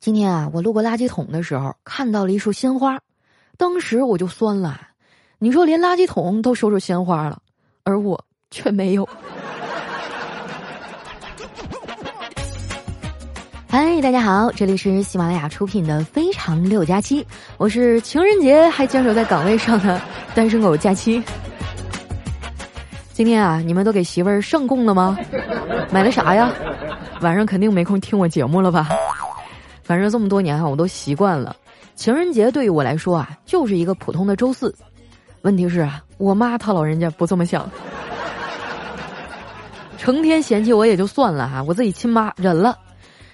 今天啊，我路过垃圾桶的时候，看到了一束鲜花，当时我就酸了。你说连垃圾桶都收着鲜花了，而我却没有。嗨，大家好，这里是喜马拉雅出品的《非常六加七》，我是情人节还坚守在岗位上的单身狗假期。今天啊，你们都给媳妇儿上供了吗？买了啥呀？晚上肯定没空听我节目了吧？反正这么多年啊，我都习惯了。情人节对于我来说啊，就是一个普通的周四。问题是啊，我妈她老人家不这么想，成天嫌弃我也就算了哈，我自己亲妈忍了。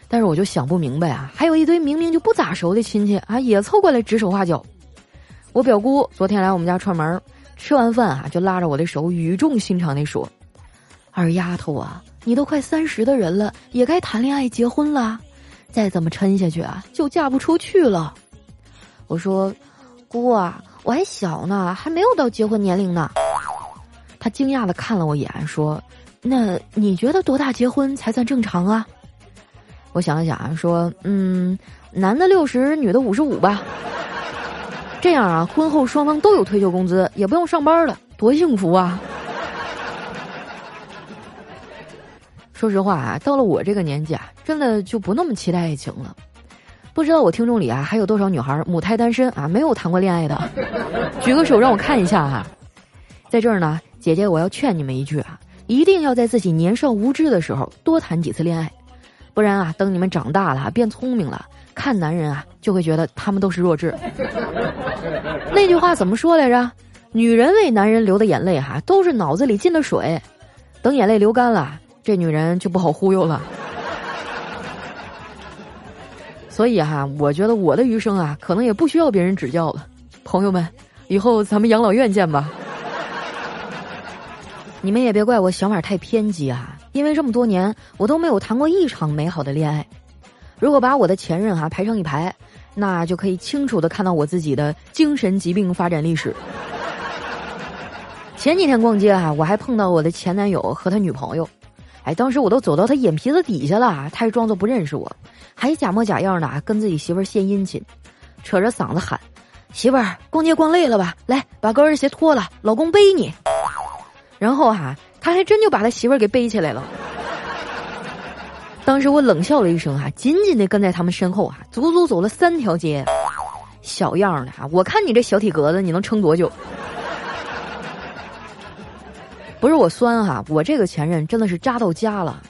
但是我就想不明白啊，还有一堆明明就不咋熟的亲戚啊，也凑过来指手画脚。我表姑昨天来我们家串门，吃完饭啊，就拉着我的手，语重心长地说：“二丫头啊，你都快三十的人了，也该谈恋爱结婚了。”再这么撑下去啊，就嫁不出去了。我说：“姑啊，我还小呢，还没有到结婚年龄呢。”他惊讶的看了我一眼，说：“那你觉得多大结婚才算正常啊？”我想了想啊，说：“嗯，男的六十，女的五十五吧。这样啊，婚后双方都有退休工资，也不用上班了，多幸福啊！”说实话啊，到了我这个年纪啊，真的就不那么期待爱情了。不知道我听众里啊，还有多少女孩母胎单身啊，没有谈过恋爱的？举个手让我看一下哈。在这儿呢，姐姐我要劝你们一句啊，一定要在自己年少无知的时候多谈几次恋爱，不然啊，等你们长大了变聪明了，看男人啊，就会觉得他们都是弱智。那句话怎么说来着？女人为男人流的眼泪哈，都是脑子里进的水，等眼泪流干了。这女人就不好忽悠了，所以哈，我觉得我的余生啊，可能也不需要别人指教了。朋友们，以后咱们养老院见吧。你们也别怪我想法太偏激啊，因为这么多年我都没有谈过一场美好的恋爱。如果把我的前任哈排成一排，那就可以清楚的看到我自己的精神疾病发展历史。前几天逛街哈，我还碰到我的前男友和他女朋友。哎，当时我都走到他眼皮子底下了，他还装作不认识我，还假模假样的跟自己媳妇儿献殷勤，扯着嗓子喊：“媳妇儿，逛街逛累了吧？来，把高跟鞋脱了，老公背你。”然后哈，他还真就把他媳妇儿给背起来了。当时我冷笑了一声哈，紧紧的跟在他们身后啊，足足走了三条街。小样的哈，我看你这小体格子，你能撑多久？不是我酸哈，我这个前任真的是渣到家了。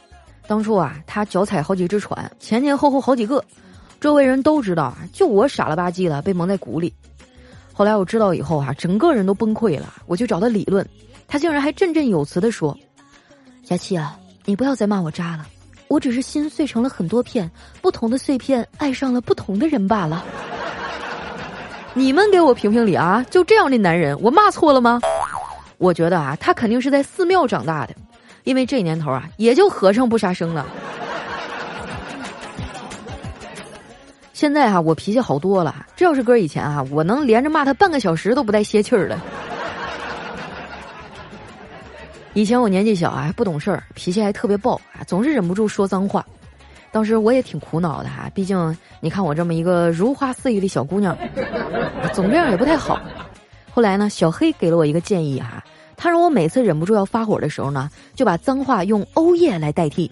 当初啊，他脚踩好几只船，前前后后好几个，周围人都知道，就我傻了吧唧的被蒙在鼓里。后来我知道以后啊，整个人都崩溃了。我去找他理论，他竟然还振振有词的说：“佳琪啊，你不要再骂我渣了，我只是心碎成了很多片，不同的碎片爱上了不同的人罢了。”你们给我评评理啊！就这样的男人，我骂错了吗？我觉得啊，他肯定是在寺庙长大的，因为这年头啊，也就和尚不杀生了。现在哈，我脾气好多了。这要是搁以前啊，我能连着骂他半个小时都不带歇气儿的。以前我年纪小啊，还不懂事儿，脾气还特别暴啊，总是忍不住说脏话。当时我也挺苦恼的哈，毕竟你看我这么一个如花似玉的小姑娘，总这样也不太好。后来呢，小黑给了我一个建议哈，他让我每次忍不住要发火的时候呢，就把脏话用“欧耶”来代替。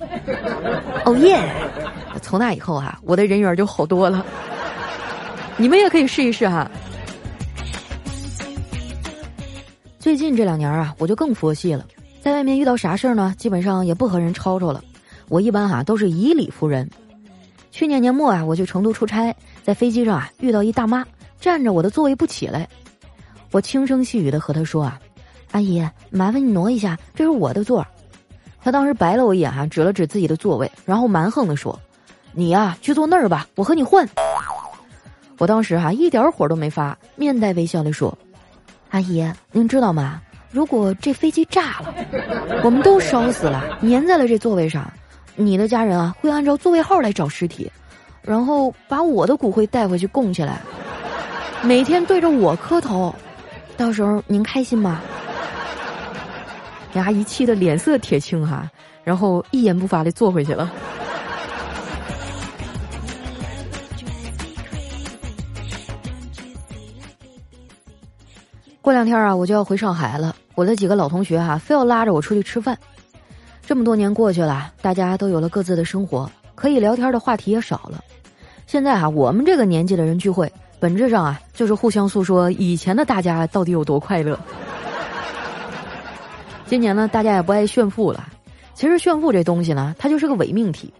欧 耶！从那以后哈，我的人缘就好多了。你们也可以试一试哈。最近这两年啊，我就更佛系了，在外面遇到啥事儿呢，基本上也不和人吵吵了。我一般哈都是以理服人。去年年末啊，我去成都出差，在飞机上啊遇到一大妈站着我的座位不起来。我轻声细语的和他说啊，阿姨，麻烦你挪一下，这是我的座。他当时白了我一眼哈，指了指自己的座位，然后蛮横的说：“你呀，去坐那儿吧，我和你换。”我当时哈一点火都没发，面带微笑的说：“阿姨，您知道吗？如果这飞机炸了，我们都烧死了，粘在了这座位上，你的家人啊会按照座位号来找尸体，然后把我的骨灰带回去供起来，每天对着我磕头。”到时候您开心吗？李阿姨气得脸色铁青哈，然后一言不发的坐回去了。过两天啊，我就要回上海了。我的几个老同学哈，非要拉着我出去吃饭。这么多年过去了，大家都有了各自的生活，可以聊天的话题也少了。现在啊，我们这个年纪的人聚会。本质上啊，就是互相诉说以前的大家到底有多快乐。今年呢，大家也不爱炫富了。其实炫富这东西呢，它就是个伪命题。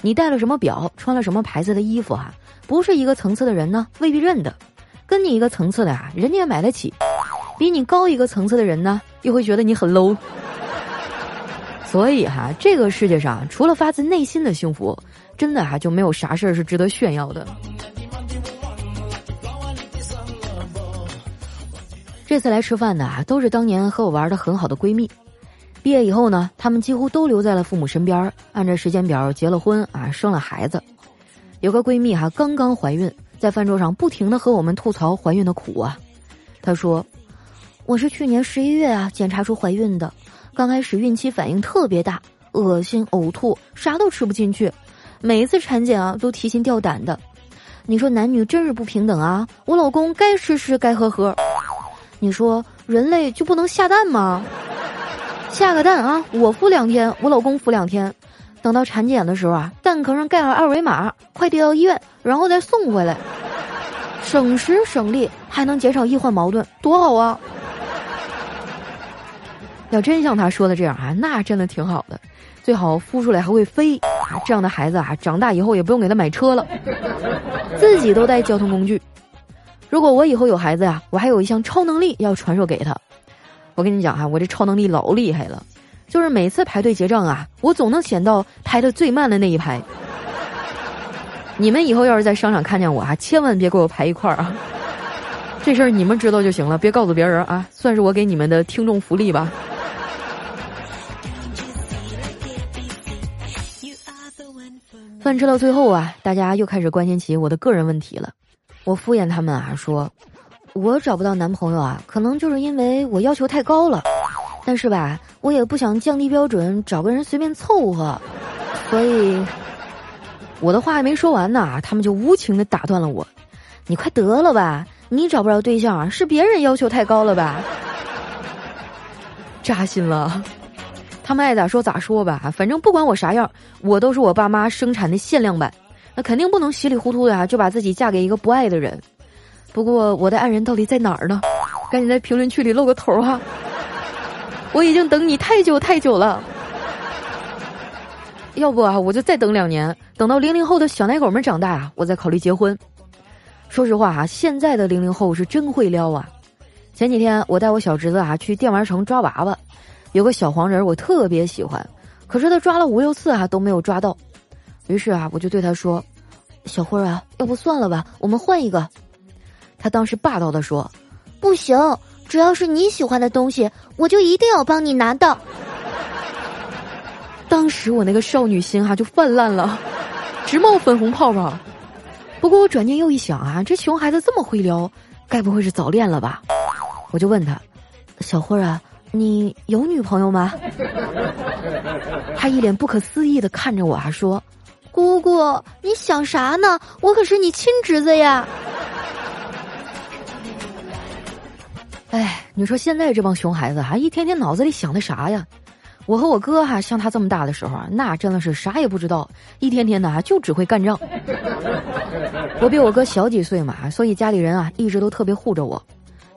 你戴了什么表，穿了什么牌子的衣服啊，不是一个层次的人呢，未必认得。跟你一个层次的啊，人家也买得起；比你高一个层次的人呢，又会觉得你很 low。所以哈，这个世界上除了发自内心的幸福，真的哈就没有啥事儿是值得炫耀的。这次来吃饭的啊，都是当年和我玩的很好的闺蜜。毕业以后呢，她们几乎都留在了父母身边，按照时间表结了婚啊，生了孩子。有个闺蜜哈，刚刚怀孕。在饭桌上不停的和我们吐槽怀孕的苦啊，她说：“我是去年十一月啊检查出怀孕的，刚开始孕期反应特别大，恶心、呕吐，啥都吃不进去，每一次产检啊都提心吊胆的。你说男女真是不平等啊！我老公该吃吃该喝喝，你说人类就不能下蛋吗？下个蛋啊，我孵两天，我老公孵两天。”等到产检的时候啊，蛋壳上盖了二维码，快递到医院，然后再送回来，省时省力，还能减少医患矛盾，多好啊！要真像他说的这样啊，那真的挺好的，最好孵出来还会飞，这样的孩子啊，长大以后也不用给他买车了，自己都带交通工具。如果我以后有孩子呀，我还有一项超能力要传授给他。我跟你讲哈，我这超能力老厉害了。就是每次排队结账啊，我总能选到排的最慢的那一排。你们以后要是在商场看见我啊，千万别给我排一块儿啊。这事儿你们知道就行了，别告诉别人啊，算是我给你们的听众福利吧。饭吃到最后啊，大家又开始关心起我的个人问题了。我敷衍他们啊，说我找不到男朋友啊，可能就是因为我要求太高了。但是吧，我也不想降低标准，找个人随便凑合，所以我的话还没说完呢，他们就无情的打断了我。你快得了吧，你找不着对象啊，是别人要求太高了吧？扎心了，他们爱咋说咋说吧，反正不管我啥样，我都是我爸妈生产的限量版，那肯定不能稀里糊涂的啊就把自己嫁给一个不爱的人。不过我的爱人到底在哪儿呢？赶紧在评论区里露个头哈。我已经等你太久太久了，要不啊，我就再等两年，等到零零后的小奶狗们长大啊，我再考虑结婚。说实话哈，现在的零零后是真会撩啊！前几天我带我小侄子啊去电玩城抓娃娃，有个小黄人我特别喜欢，可是他抓了五六次啊都没有抓到，于是啊我就对他说：“小辉啊，要不算了吧，我们换一个。”他当时霸道的说：“不行。”只要是你喜欢的东西，我就一定要帮你拿到。当时我那个少女心哈就泛滥了，直冒粉红泡泡。不过我转念又一想啊，这熊孩子这么会撩，该不会是早恋了吧？我就问他：“小慧啊，你有女朋友吗？” 他一脸不可思议的看着我，啊说：“姑姑，你想啥呢？我可是你亲侄子呀。”哎，你说现在这帮熊孩子哈，一天天脑子里想的啥呀？我和我哥哈，像他这么大的时候，那真的是啥也不知道，一天天的啊就只会干仗。我比我哥小几岁嘛，所以家里人啊一直都特别护着我。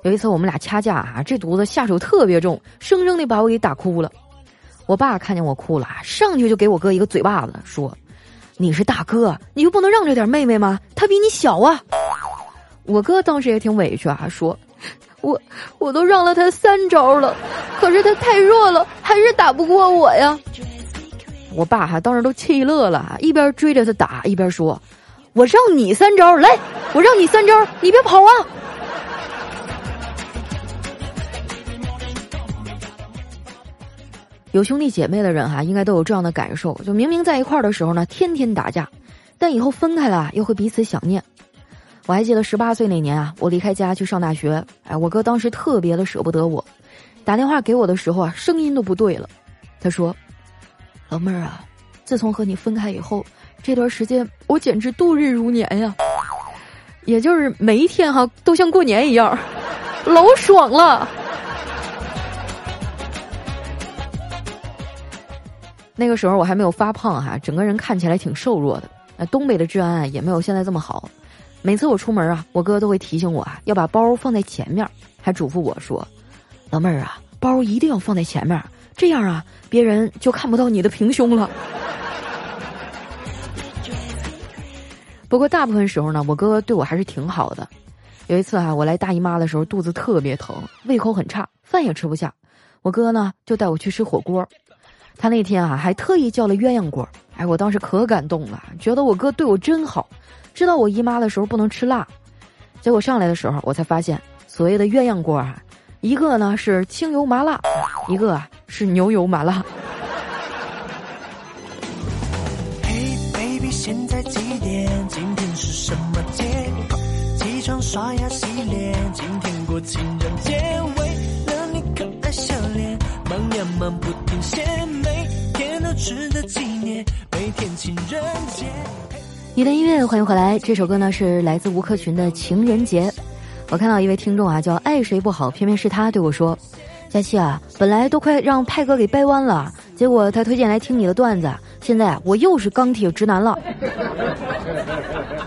有一次我们俩掐架啊，这犊子下手特别重，生生的把我给打哭了。我爸看见我哭了，上去就给我哥一个嘴巴子，说：“你是大哥，你就不能让着点妹妹吗？她比你小啊。”我哥当时也挺委屈啊，说。我我都让了他三招了，可是他太弱了，还是打不过我呀。我爸哈当时都气乐了，一边追着他打，一边说：“我让你三招，来，我让你三招，你别跑啊！”有兄弟姐妹的人哈，应该都有这样的感受：就明明在一块儿的时候呢，天天打架，但以后分开了又会彼此想念。我还记得十八岁那年啊，我离开家去上大学。哎，我哥当时特别的舍不得我，打电话给我的时候啊，声音都不对了。他说：“老妹儿啊，自从和你分开以后，这段时间我简直度日如年呀，也就是每一天哈都像过年一样。老爽了。那个时候我还没有发胖哈，整个人看起来挺瘦弱的。那东北的治安也没有现在这么好。每次我出门啊，我哥都会提醒我啊，要把包放在前面，还嘱咐我说：“老妹儿啊，包一定要放在前面，这样啊，别人就看不到你的平胸了。”不过大部分时候呢，我哥对我还是挺好的。有一次啊，我来大姨妈的时候，肚子特别疼，胃口很差，饭也吃不下。我哥呢就带我去吃火锅，他那天啊还特意叫了鸳鸯锅。哎，我当时可感动了，觉得我哥对我真好，知道我姨妈的时候不能吃辣。结果上来的时候，我才发现所谓的鸳鸯锅啊，一个呢是清油麻辣，一个啊是牛油麻辣。现在几点？今天是什么节？起床刷牙情人节。你的音乐，欢迎回来。这首歌呢是来自吴克群的《情人节》。我看到一位听众啊，叫爱谁不好，偏偏是他对我说：“佳期啊，本来都快让派哥给掰弯了，结果他推荐来听你的段子。”现在，我又是钢铁直男了。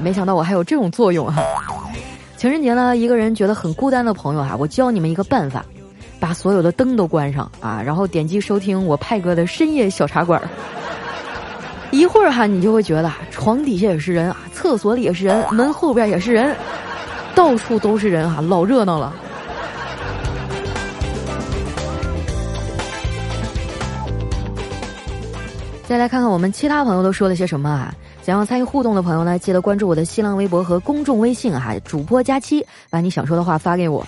没想到我还有这种作用哈！情人节呢，一个人觉得很孤单的朋友哈，我教你们一个办法，把所有的灯都关上啊，然后点击收听我派哥的深夜小茶馆。一会儿哈，你就会觉得床底下也是人啊，厕所里也是人，门后边也是人，到处都是人哈，老热闹了。再来看看我们其他朋友都说了些什么啊！想要参与互动的朋友呢，记得关注我的新浪微博和公众微信哈，主播佳期，把你想说的话发给我。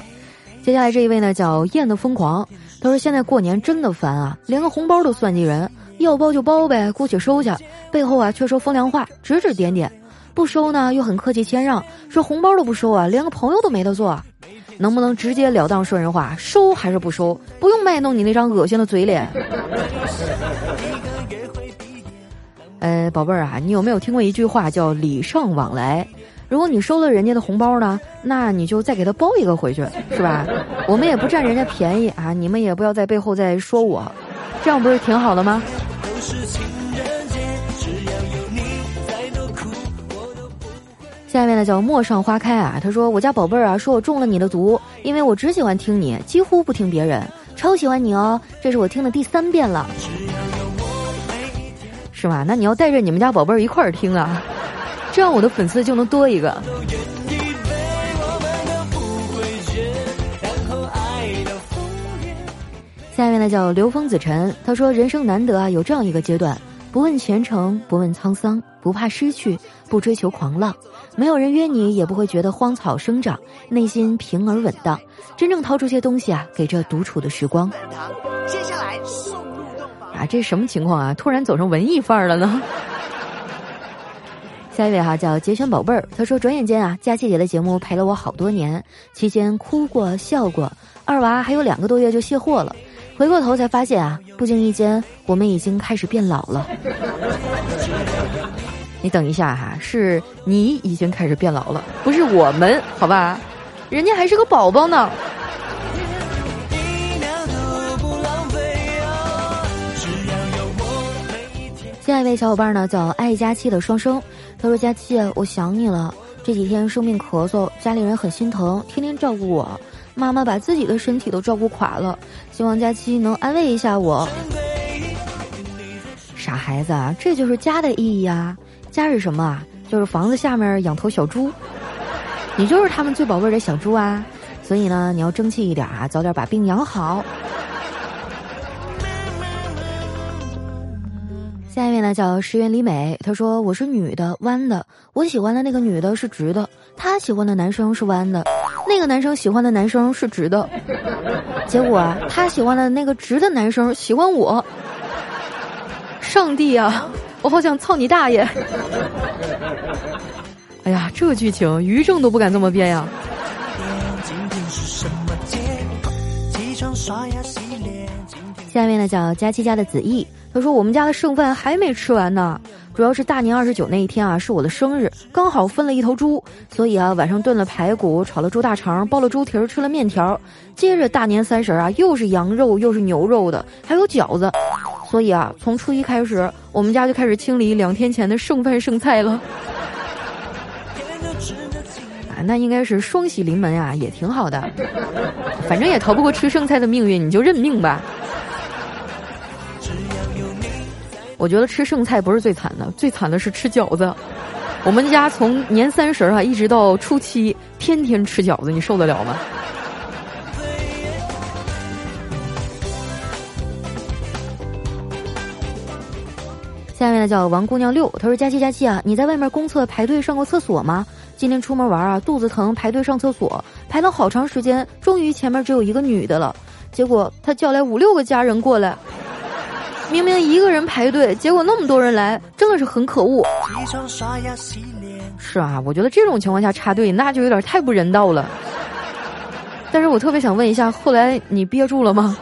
接下来这一位呢叫燕的疯狂，他说现在过年真的烦啊，连个红包都算计人，要包就包呗，姑且收下，背后啊却说风凉话，指指点点，不收呢又很客气谦让，说红包都不收啊，连个朋友都没得做，能不能直截了当说人话，收还是不收？不用卖弄你那张恶心的嘴脸。呃，宝贝儿啊，你有没有听过一句话叫“礼尚往来”？如果你收了人家的红包呢，那你就再给他包一个回去，是吧？我们也不占人家便宜啊，你们也不要在背后再说我，这样不是挺好的吗？下面呢叫陌上花开啊，他说我家宝贝儿啊，说我中了你的毒，因为我只喜欢听你，几乎不听别人，超喜欢你哦，这是我听的第三遍了。是吧？那你要带着你们家宝贝儿一块儿听啊，这样我的粉丝就能多一个。下面呢叫刘峰子辰，他说：“人生难得啊，有这样一个阶段，不问前程，不问沧桑，不怕失去，不追求狂浪，没有人约你，也不会觉得荒草生长，内心平而稳当，真正掏出些东西啊，给这独处的时光。”接下来送。啊，这什么情况啊？突然走成文艺范儿了呢？下一位哈叫杰轩宝贝儿，他说：“转眼间啊，佳琪姐的节目陪了我好多年，期间哭过笑过，二娃还有两个多月就卸货了。回过头才发现啊，不经意间我们已经开始变老了。你等一下哈，是你已经开始变老了，不是我们，好吧？人家还是个宝宝呢。”下一位小伙伴呢叫爱佳期的双生，他说：“佳期，我想你了。这几天生病咳嗽，家里人很心疼，天天照顾我。妈妈把自己的身体都照顾垮了，希望佳期能安慰一下我。”傻孩子啊，这就是家的意义啊！家是什么啊？就是房子下面养头小猪，你就是他们最宝贝的小猪啊！所以呢，你要争气一点啊，早点把病养好。下一位呢叫石原里美，她说我是女的，弯的，我喜欢的那个女的是直的，她喜欢的男生是弯的，那个男生喜欢的男生是直的，结果他喜欢的那个直的男生喜欢我，上帝啊，我好想操你大爷！哎呀，这剧情于正都不敢这么编呀。下面呢叫佳期家的子毅。他说：“我们家的剩饭还没吃完呢，主要是大年二十九那一天啊是我的生日，刚好分了一头猪，所以啊晚上炖了排骨，炒了猪大肠，包了猪蹄儿，吃了面条。接着大年三十啊又是羊肉又是牛肉的，还有饺子，所以啊从初一开始，我们家就开始清理两天前的剩饭剩菜了。啊，那应该是双喜临门啊，也挺好的，反正也逃不过吃剩菜的命运，你就认命吧。我觉得吃剩菜不是最惨的，最惨的是吃饺子。我们家从年三十啊一直到初七，天天吃饺子，你受得了吗？下面呢叫王姑娘六，她说：“佳琪佳琪啊，你在外面公厕排队上过厕所吗？今天出门玩啊，肚子疼，排队上厕所，排了好长时间，终于前面只有一个女的了，结果她叫来五六个家人过来。”明明一个人排队，结果那么多人来，真的是很可恶。是啊，我觉得这种情况下插队那就有点太不人道了。但是我特别想问一下，后来你憋住了吗？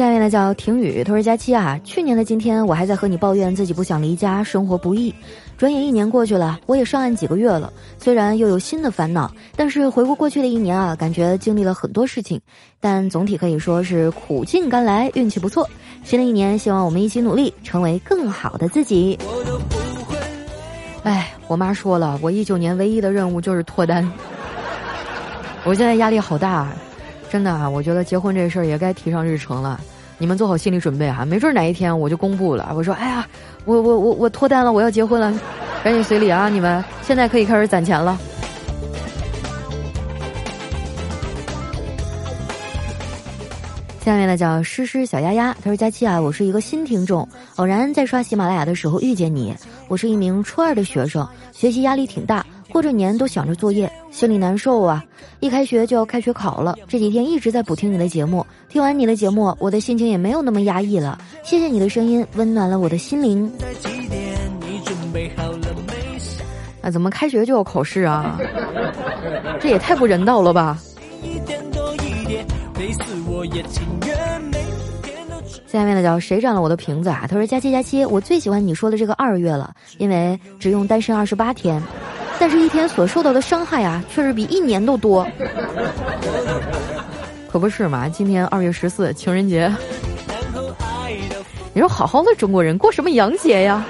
下面呢叫婷雨，他说佳期啊，去年的今天我还在和你抱怨自己不想离家，生活不易。转眼一年过去了，我也上岸几个月了，虽然又有新的烦恼，但是回顾过去的一年啊，感觉经历了很多事情，但总体可以说是苦尽甘来，运气不错。新的一年，希望我们一起努力，成为更好的自己。哎，我妈说了，我一九年唯一的任务就是脱单，我现在压力好大。啊真的啊，我觉得结婚这事儿也该提上日程了。你们做好心理准备哈，没准哪一天我就公布了。我说，哎呀，我我我我脱单了，我要结婚了，赶紧随礼啊！你们现在可以开始攒钱了。下面呢叫诗诗小丫丫，他说：佳期啊，我是一个新听众，偶然在刷喜马拉雅的时候遇见你。我是一名初二的学生，学习压力挺大。过着年都想着作业，心里难受啊！一开学就要开学考了，这几天一直在补听你的节目。听完你的节目，我的心情也没有那么压抑了。谢谢你的声音，温暖了我的心灵。啊，怎么开学就要考试啊？这也太不人道了吧！下面的叫谁占了我的瓶子啊？他说：佳期佳期，我最喜欢你说的这个二月了，因为只用单身二十八天。但是，一天所受到的伤害啊，却是比一年都多。可不是嘛？今天二月十四，情人节。你说好好的中国人过什么洋节呀？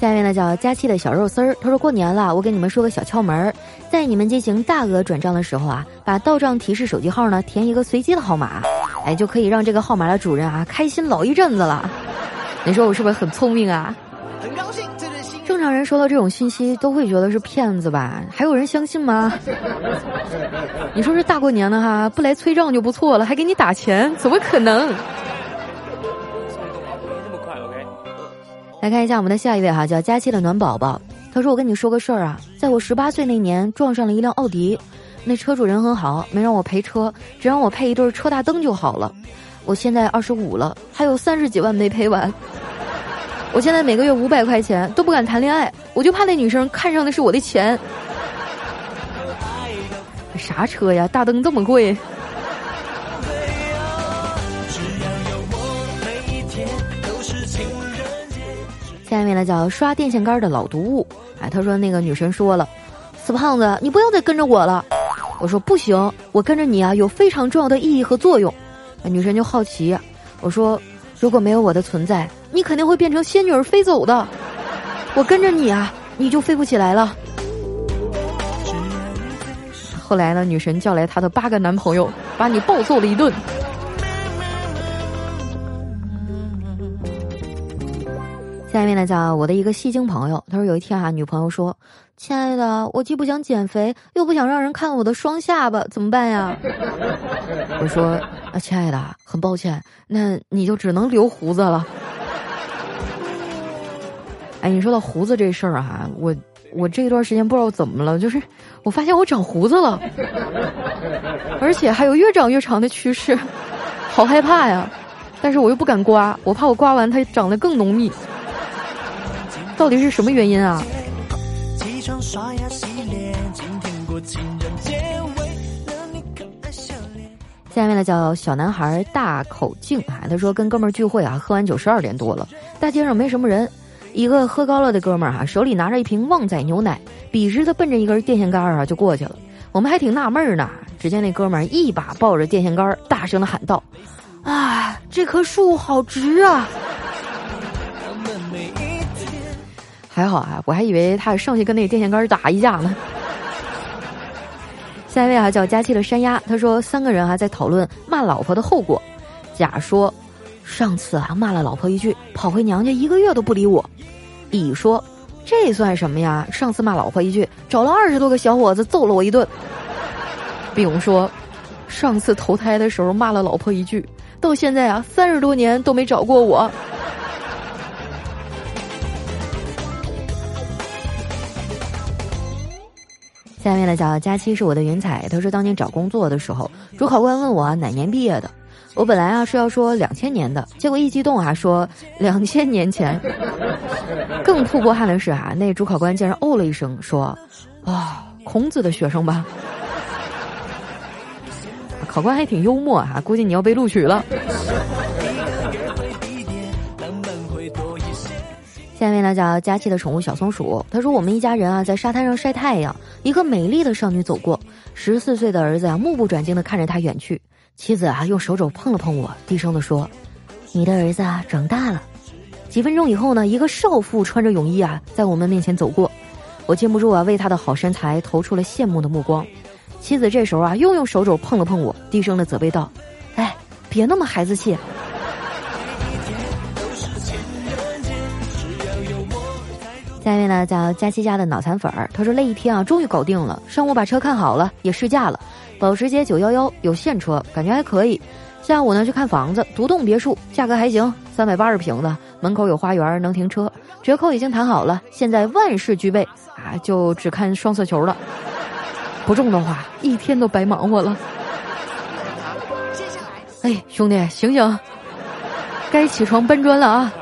下面呢叫佳期的小肉丝儿，他说过年了，我给你们说个小窍门儿，在你们进行大额转账的时候啊，把到账提示手机号呢填一个随机的号码。哎，就可以让这个号码的主人啊开心老一阵子了。你说我是不是很聪明啊？很高兴，正常人收到这种信息都会觉得是骗子吧？还有人相信吗？你说是大过年的哈，不来催账就不错了，还给你打钱，怎么可能？来看一下我们的下一位哈，叫佳期的暖宝宝。他说：“我跟你说个事儿啊，在我十八岁那年撞上了一辆奥迪。”那车主人很好，没让我赔车，只让我配一对车大灯就好了。我现在二十五了，还有三十几万没赔完。我现在每个月五百块钱都不敢谈恋爱，我就怕那女生看上的是我的钱。啥车呀？大灯这么贵？下面呢叫刷电线杆的老毒物。哎，他说那个女神说了，死胖子，你不要再跟着我了。我说不行，我跟着你啊，有非常重要的意义和作用。女神就好奇，我说如果没有我的存在，你肯定会变成仙女儿飞走的。我跟着你啊，你就飞不起来了。后来呢，女神叫来她的八个男朋友，把你暴揍了一顿。下面呢，叫我的一个戏精朋友，他说有一天啊，女朋友说。亲爱的，我既不想减肥，又不想让人看我的双下巴，怎么办呀？我说啊，亲爱的，很抱歉，那你就只能留胡子了。哎，你说到胡子这事儿啊，我我这一段时间不知道怎么了，就是我发现我长胡子了，而且还有越长越长的趋势，好害怕呀！但是我又不敢刮，我怕我刮完它长得更浓密。到底是什么原因啊？下面呢叫小男孩大口径啊，他说跟哥们儿聚会啊，喝完酒十二点多了，大街上没什么人，一个喝高了的哥们儿哈，手里拿着一瓶旺仔牛奶，笔直的奔着一根电线杆儿啊就过去了。我们还挺纳闷儿呢，只见那哥们儿一把抱着电线杆儿，大声的喊道：“啊，这棵树好直啊！”还好啊，我还以为他上去跟那个电线杆打一架呢。下一位啊，叫佳期的山鸭，他说三个人啊在讨论骂老婆的后果。甲说：“上次啊骂了老婆一句，跑回娘家一个月都不理我。”乙说。这算什么呀？上次骂老婆一句，找了二十多个小伙子揍了我一顿。丙说，上次投胎的时候骂了老婆一句，到现在啊三十多年都没找过我。下面呢叫佳期是我的云彩，他说当年找工作的时候，主考官问我哪年毕业的。我本来啊是要说两千年的，结果一激动啊说两千年前。更吐过汗的是啊，那主考官竟然哦了一声说：“啊，孔子的学生吧？” 考官还挺幽默哈，估计你要被录取了。下面呢叫佳期的宠物小松鼠，他说我们一家人啊在沙滩上晒太阳，一个美丽的少女走过，十四岁的儿子啊目不转睛的看着他远去。妻子啊，用手肘碰了碰我，低声的说：“你的儿子啊，长大了。”几分钟以后呢，一个少妇穿着泳衣啊，在我们面前走过，我禁不住啊，为她的好身材投出了羡慕的目光。妻子这时候啊，又用手肘碰了碰我，低声的责备道：“哎，别那么孩子气。”下面呢，叫佳期家的脑残粉儿，他说累一天啊，终于搞定了。上午把车看好了，也试驾了。保时捷911有现车，感觉还可以。下午呢去看房子，独栋别墅，价格还行，三百八十平的，门口有花园，能停车，折扣已经谈好了，现在万事俱备啊，就只看双色球了。不中的话，一天都白忙活了。哎，兄弟，醒醒，该起床搬砖了啊！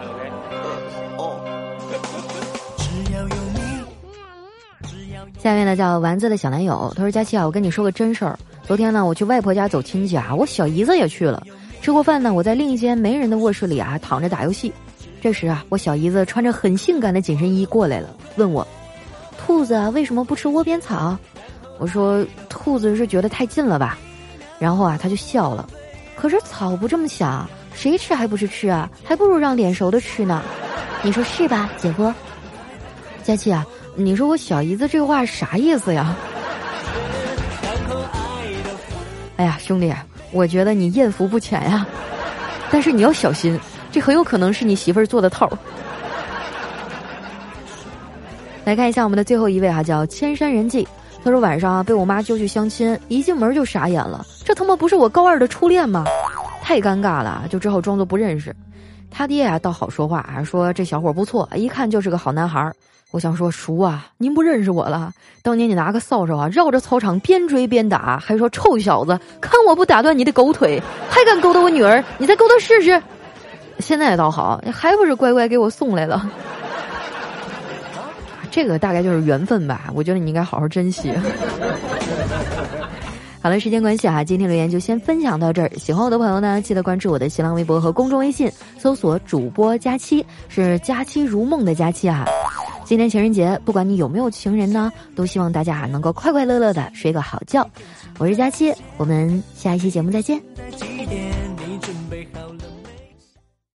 下面呢叫丸子的小男友，他说：“佳琪啊，我跟你说个真事儿。昨天呢，我去外婆家走亲戚啊，我小姨子也去了。吃过饭呢，我在另一间没人的卧室里啊躺着打游戏。这时啊，我小姨子穿着很性感的紧身衣过来了，问我：兔子啊为什么不吃窝边草？我说：兔子是觉得太近了吧。然后啊，他就笑了。可是草不这么想，谁吃还不是吃啊？还不如让脸熟的吃呢。你说是吧，姐夫？佳琪啊。”你说我小姨子这话啥意思呀？哎呀，兄弟，我觉得你艳福不浅呀，但是你要小心，这很有可能是你媳妇儿做的套。来看一下我们的最后一位哈，叫千山人迹。他说晚上啊被我妈揪去相亲，一进门就傻眼了，这他妈不是我高二的初恋吗？太尴尬了，就只好装作不认识。他爹啊倒好说话，说这小伙不错，一看就是个好男孩儿。我想说，叔啊，您不认识我了？当年你拿个扫帚啊，绕着操场边追边打，还说臭小子，看我不打断你的狗腿，还敢勾搭我女儿，你再勾搭试试。现在倒好，还不是乖乖给我送来了。这个大概就是缘分吧，我觉得你应该好好珍惜。好了，时间关系啊，今天留言就先分享到这儿。喜欢我的朋友呢，记得关注我的新浪微博和公众微信，搜索主播佳期，是佳期如梦的佳期啊。今天情人节，不管你有没有情人呢，都希望大家能够快快乐乐的睡个好觉。我是佳期，我们下一期节目再见。